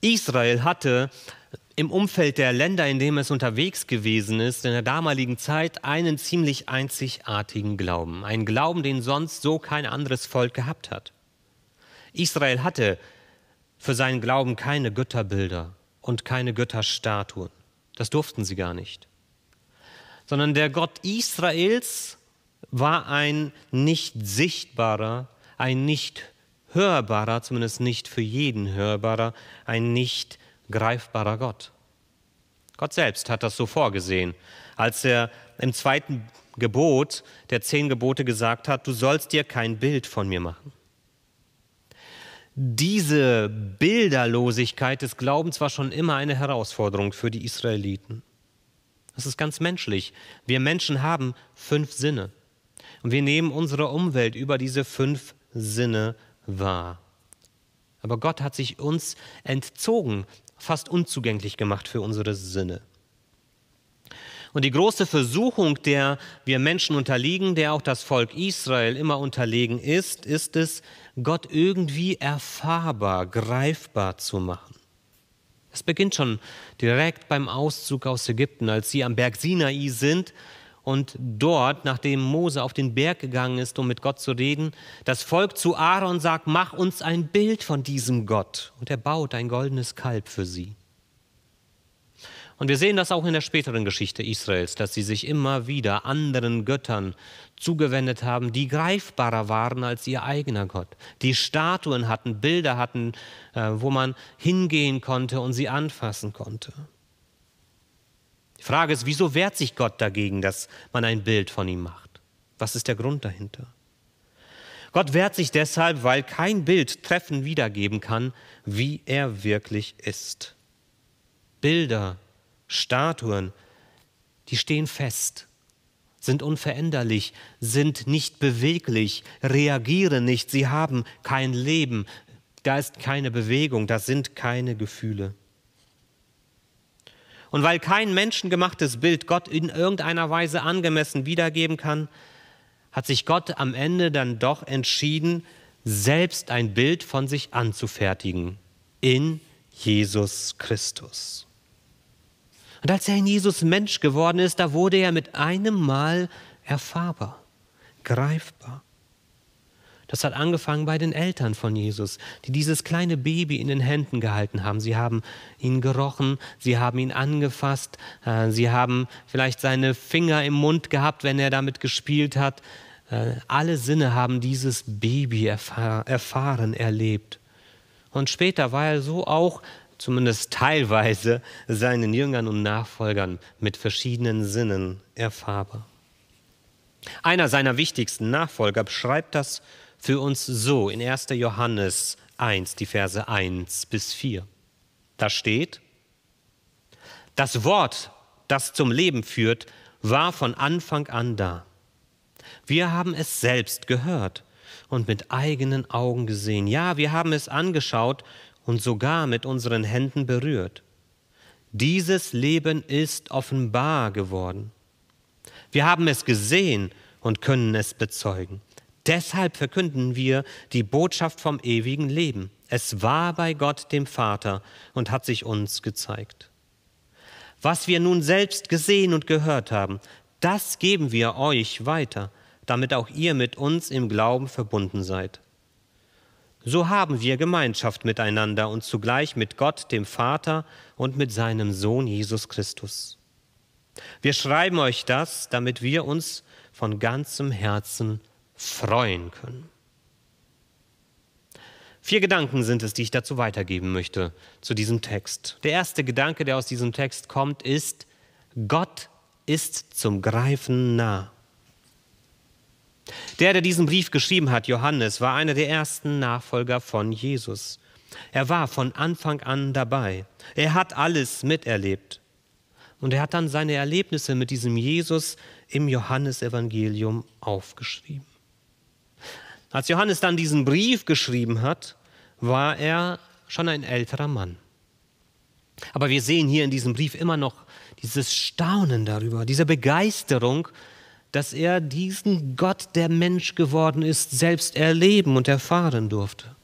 Israel hatte im Umfeld der Länder, in denen es unterwegs gewesen ist, in der damaligen Zeit einen ziemlich einzigartigen Glauben. Einen Glauben, den sonst so kein anderes Volk gehabt hat. Israel hatte für seinen Glauben keine Götterbilder und keine Götterstatuen. Das durften sie gar nicht. Sondern der Gott Israels war ein nicht sichtbarer, ein nicht hörbarer, zumindest nicht für jeden hörbarer, ein nicht greifbarer Gott. Gott selbst hat das so vorgesehen, als er im zweiten Gebot der zehn Gebote gesagt hat, du sollst dir kein Bild von mir machen. Diese Bilderlosigkeit des Glaubens war schon immer eine Herausforderung für die Israeliten. Das ist ganz menschlich. Wir Menschen haben fünf Sinne. Und wir nehmen unsere Umwelt über diese fünf Sinne wahr. Aber Gott hat sich uns entzogen, fast unzugänglich gemacht für unsere Sinne. Und die große Versuchung, der wir Menschen unterliegen, der auch das Volk Israel immer unterlegen ist, ist es, Gott irgendwie erfahrbar, greifbar zu machen. Es beginnt schon direkt beim Auszug aus Ägypten, als sie am Berg Sinai sind und dort, nachdem Mose auf den Berg gegangen ist, um mit Gott zu reden, das Volk zu Aaron sagt, mach uns ein Bild von diesem Gott. Und er baut ein goldenes Kalb für sie. Und wir sehen das auch in der späteren Geschichte Israels, dass sie sich immer wieder anderen Göttern zugewendet haben, die greifbarer waren als ihr eigener Gott. Die Statuen hatten, Bilder hatten, äh, wo man hingehen konnte und sie anfassen konnte. Die Frage ist, wieso wehrt sich Gott dagegen, dass man ein Bild von ihm macht? Was ist der Grund dahinter? Gott wehrt sich deshalb, weil kein Bild treffend wiedergeben kann, wie er wirklich ist. Bilder, Statuen, die stehen fest, sind unveränderlich, sind nicht beweglich, reagieren nicht, sie haben kein Leben, da ist keine Bewegung, da sind keine Gefühle. Und weil kein menschengemachtes Bild Gott in irgendeiner Weise angemessen wiedergeben kann, hat sich Gott am Ende dann doch entschieden, selbst ein Bild von sich anzufertigen in Jesus Christus. Und als er in Jesus Mensch geworden ist, da wurde er mit einem Mal erfahrbar, greifbar. Das hat angefangen bei den Eltern von Jesus, die dieses kleine Baby in den Händen gehalten haben. Sie haben ihn gerochen, sie haben ihn angefasst, äh, sie haben vielleicht seine Finger im Mund gehabt, wenn er damit gespielt hat. Äh, alle Sinne haben dieses Baby erfahren, erlebt. Und später war er so auch, zumindest teilweise, seinen Jüngern und Nachfolgern mit verschiedenen Sinnen erfahrbar. Einer seiner wichtigsten Nachfolger beschreibt das für uns so in 1. Johannes 1, die Verse 1 bis 4. Da steht, das Wort, das zum Leben führt, war von Anfang an da. Wir haben es selbst gehört und mit eigenen Augen gesehen. Ja, wir haben es angeschaut und sogar mit unseren Händen berührt. Dieses Leben ist offenbar geworden. Wir haben es gesehen und können es bezeugen. Deshalb verkünden wir die Botschaft vom ewigen Leben. Es war bei Gott dem Vater und hat sich uns gezeigt. Was wir nun selbst gesehen und gehört haben, das geben wir euch weiter, damit auch ihr mit uns im Glauben verbunden seid. So haben wir Gemeinschaft miteinander und zugleich mit Gott, dem Vater und mit seinem Sohn Jesus Christus. Wir schreiben euch das, damit wir uns von ganzem Herzen freuen können. Vier Gedanken sind es, die ich dazu weitergeben möchte, zu diesem Text. Der erste Gedanke, der aus diesem Text kommt, ist, Gott ist zum Greifen nah. Der, der diesen Brief geschrieben hat, Johannes, war einer der ersten Nachfolger von Jesus. Er war von Anfang an dabei. Er hat alles miterlebt. Und er hat dann seine Erlebnisse mit diesem Jesus im Johannesevangelium aufgeschrieben. Als Johannes dann diesen Brief geschrieben hat, war er schon ein älterer Mann. Aber wir sehen hier in diesem Brief immer noch dieses Staunen darüber, diese Begeisterung, dass er diesen Gott, der Mensch geworden ist, selbst erleben und erfahren durfte.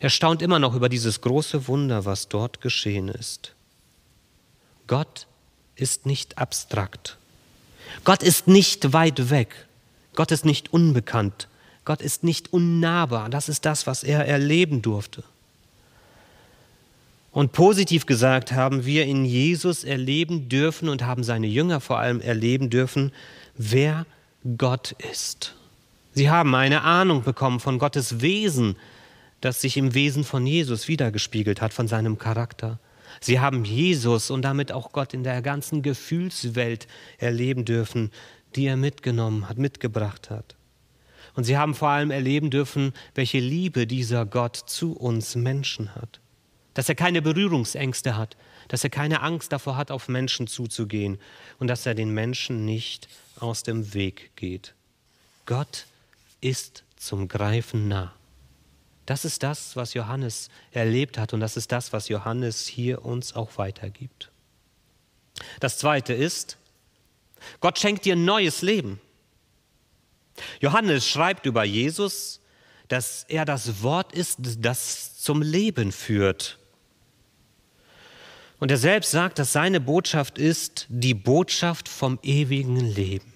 Er staunt immer noch über dieses große Wunder, was dort geschehen ist. Gott ist nicht abstrakt. Gott ist nicht weit weg. Gott ist nicht unbekannt. Gott ist nicht unnahbar. Das ist das, was er erleben durfte. Und positiv gesagt haben wir in Jesus erleben dürfen und haben seine Jünger vor allem erleben dürfen, wer Gott ist. Sie haben eine Ahnung bekommen von Gottes Wesen, das sich im Wesen von Jesus wiedergespiegelt hat, von seinem Charakter. Sie haben Jesus und damit auch Gott in der ganzen Gefühlswelt erleben dürfen, die er mitgenommen hat, mitgebracht hat. Und sie haben vor allem erleben dürfen, welche Liebe dieser Gott zu uns Menschen hat dass er keine Berührungsängste hat, dass er keine Angst davor hat, auf Menschen zuzugehen und dass er den Menschen nicht aus dem Weg geht. Gott ist zum Greifen nah. Das ist das, was Johannes erlebt hat und das ist das, was Johannes hier uns auch weitergibt. Das Zweite ist, Gott schenkt dir neues Leben. Johannes schreibt über Jesus, dass er das Wort ist, das zum Leben führt. Und er selbst sagt, dass seine Botschaft ist die Botschaft vom ewigen Leben.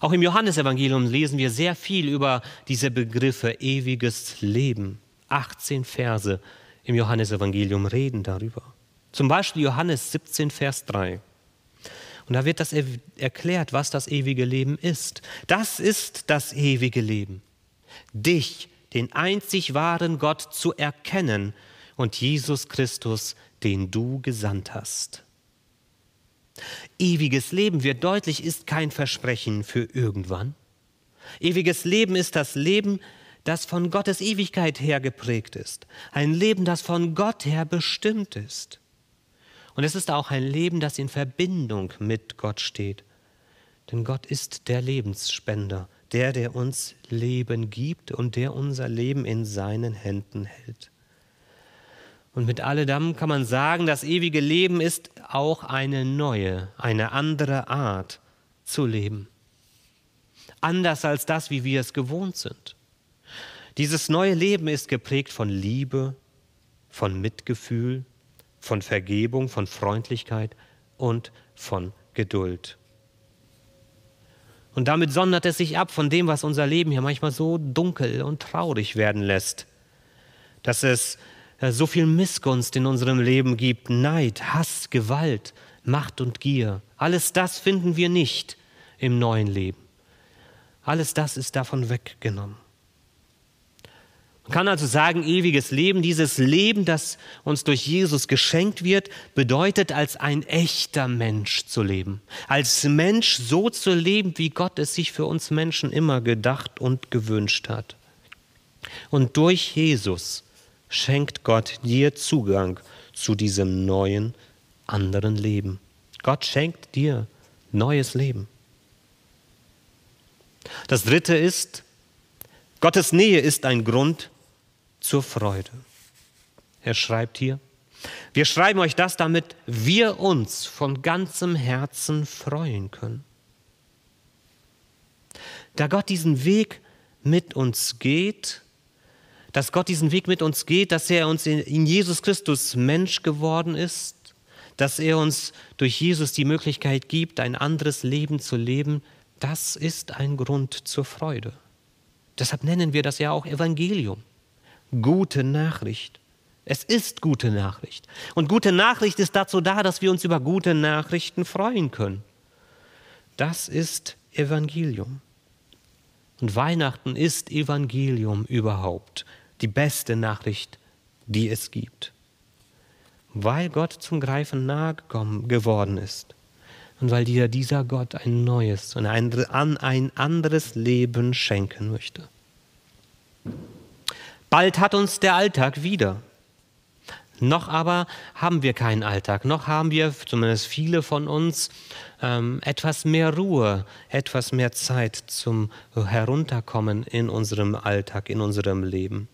Auch im Johannesevangelium lesen wir sehr viel über diese Begriffe ewiges Leben. 18 Verse im Johannesevangelium reden darüber. Zum Beispiel Johannes 17, Vers 3. Und da wird das erklärt, was das ewige Leben ist. Das ist das ewige Leben. Dich, den einzig wahren Gott, zu erkennen und Jesus Christus, den du gesandt hast. Ewiges Leben wird deutlich, ist kein Versprechen für irgendwann. Ewiges Leben ist das Leben, das von Gottes Ewigkeit her geprägt ist. Ein Leben, das von Gott her bestimmt ist. Und es ist auch ein Leben, das in Verbindung mit Gott steht. Denn Gott ist der Lebensspender, der, der uns Leben gibt und der unser Leben in seinen Händen hält. Und mit alledem kann man sagen, das ewige Leben ist auch eine neue, eine andere Art zu leben. Anders als das, wie wir es gewohnt sind. Dieses neue Leben ist geprägt von Liebe, von Mitgefühl, von Vergebung, von Freundlichkeit und von Geduld. Und damit sondert es sich ab von dem, was unser Leben hier manchmal so dunkel und traurig werden lässt, dass es äh, so viel Missgunst in unserem Leben gibt, Neid, Hass, Gewalt, Macht und Gier. Alles das finden wir nicht im neuen Leben. Alles das ist davon weggenommen. Man kann also sagen, ewiges Leben, dieses Leben, das uns durch Jesus geschenkt wird, bedeutet als ein echter Mensch zu leben. Als Mensch so zu leben, wie Gott es sich für uns Menschen immer gedacht und gewünscht hat. Und durch Jesus schenkt Gott dir Zugang zu diesem neuen, anderen Leben. Gott schenkt dir neues Leben. Das dritte ist, Gottes Nähe ist ein Grund zur Freude. Er schreibt hier, wir schreiben euch das, damit wir uns von ganzem Herzen freuen können. Da Gott diesen Weg mit uns geht, dass Gott diesen Weg mit uns geht, dass er uns in Jesus Christus Mensch geworden ist, dass er uns durch Jesus die Möglichkeit gibt, ein anderes Leben zu leben, das ist ein Grund zur Freude. Deshalb nennen wir das ja auch Evangelium. Gute Nachricht. Es ist gute Nachricht. Und gute Nachricht ist dazu da, dass wir uns über gute Nachrichten freuen können. Das ist Evangelium. Und Weihnachten ist Evangelium überhaupt die beste Nachricht, die es gibt. Weil Gott zum Greifen nahe geworden ist und weil dir dieser Gott ein neues und ein, ein anderes Leben schenken möchte. Bald hat uns der Alltag wieder. Noch aber haben wir keinen Alltag, noch haben wir, zumindest viele von uns, ähm, etwas mehr Ruhe, etwas mehr Zeit zum Herunterkommen in unserem Alltag, in unserem Leben.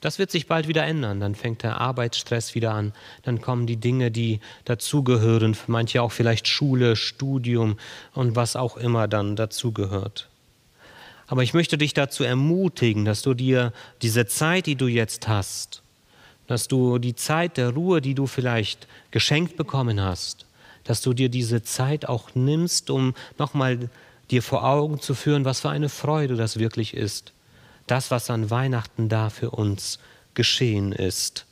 Das wird sich bald wieder ändern. Dann fängt der Arbeitsstress wieder an. Dann kommen die Dinge, die dazugehören. Für manche auch vielleicht Schule, Studium und was auch immer dann dazugehört. Aber ich möchte dich dazu ermutigen, dass du dir diese Zeit, die du jetzt hast, dass du die Zeit der Ruhe, die du vielleicht geschenkt bekommen hast, dass du dir diese Zeit auch nimmst, um nochmal dir vor Augen zu führen, was für eine Freude das wirklich ist. Das, was an Weihnachten da für uns geschehen ist.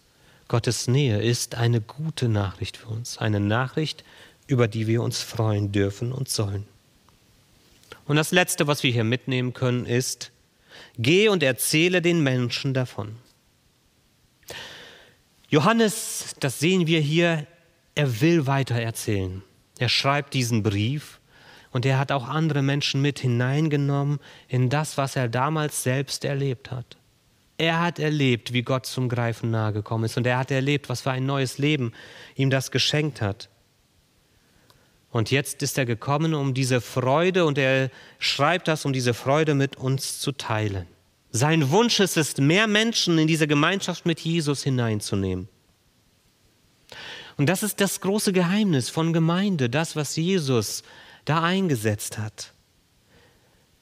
Gottes Nähe ist eine gute Nachricht für uns, eine Nachricht, über die wir uns freuen dürfen und sollen. Und das Letzte, was wir hier mitnehmen können, ist, geh und erzähle den Menschen davon. Johannes, das sehen wir hier, er will weiter erzählen. Er schreibt diesen Brief und er hat auch andere Menschen mit hineingenommen in das, was er damals selbst erlebt hat. Er hat erlebt, wie Gott zum Greifen nahe gekommen ist und er hat erlebt, was für ein neues Leben ihm das geschenkt hat. Und jetzt ist er gekommen, um diese Freude, und er schreibt das, um diese Freude mit uns zu teilen. Sein Wunsch ist es, mehr Menschen in diese Gemeinschaft mit Jesus hineinzunehmen. Und das ist das große Geheimnis von Gemeinde, das, was Jesus da eingesetzt hat.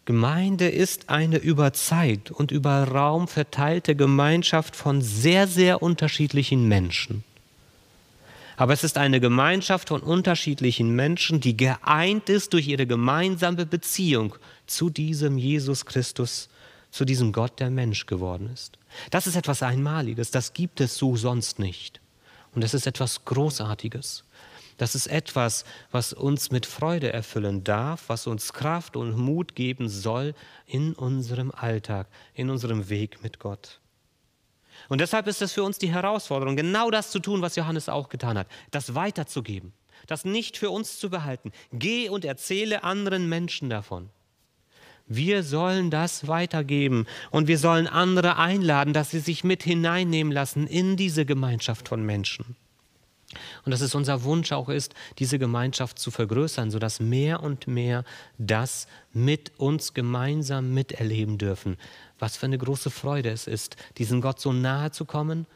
Gemeinde ist eine über Zeit und über Raum verteilte Gemeinschaft von sehr, sehr unterschiedlichen Menschen. Aber es ist eine Gemeinschaft von unterschiedlichen Menschen, die geeint ist durch ihre gemeinsame Beziehung zu diesem Jesus Christus, zu diesem Gott, der Mensch geworden ist. Das ist etwas Einmaliges, das gibt es so sonst nicht. Und das ist etwas Großartiges. Das ist etwas, was uns mit Freude erfüllen darf, was uns Kraft und Mut geben soll in unserem Alltag, in unserem Weg mit Gott. Und deshalb ist es für uns die Herausforderung, genau das zu tun, was Johannes auch getan hat, das weiterzugeben, das nicht für uns zu behalten. Geh und erzähle anderen Menschen davon. Wir sollen das weitergeben und wir sollen andere einladen, dass sie sich mit hineinnehmen lassen in diese Gemeinschaft von Menschen. Und dass es unser Wunsch auch ist, diese Gemeinschaft zu vergrößern, sodass mehr und mehr das mit uns gemeinsam miterleben dürfen, was für eine große Freude es ist, diesem Gott so nahe zu kommen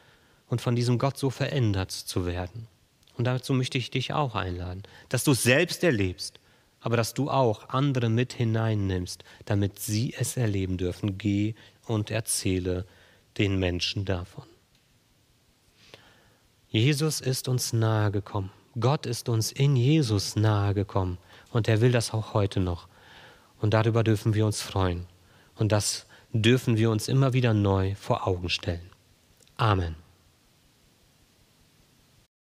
und von diesem Gott so verändert zu werden. Und dazu möchte ich dich auch einladen, dass du es selbst erlebst, aber dass du auch andere mit hineinnimmst, damit sie es erleben dürfen. Geh und erzähle den Menschen davon. Jesus ist uns nahe gekommen. Gott ist uns in Jesus nahe gekommen. Und er will das auch heute noch. Und darüber dürfen wir uns freuen. Und das dürfen wir uns immer wieder neu vor Augen stellen. Amen.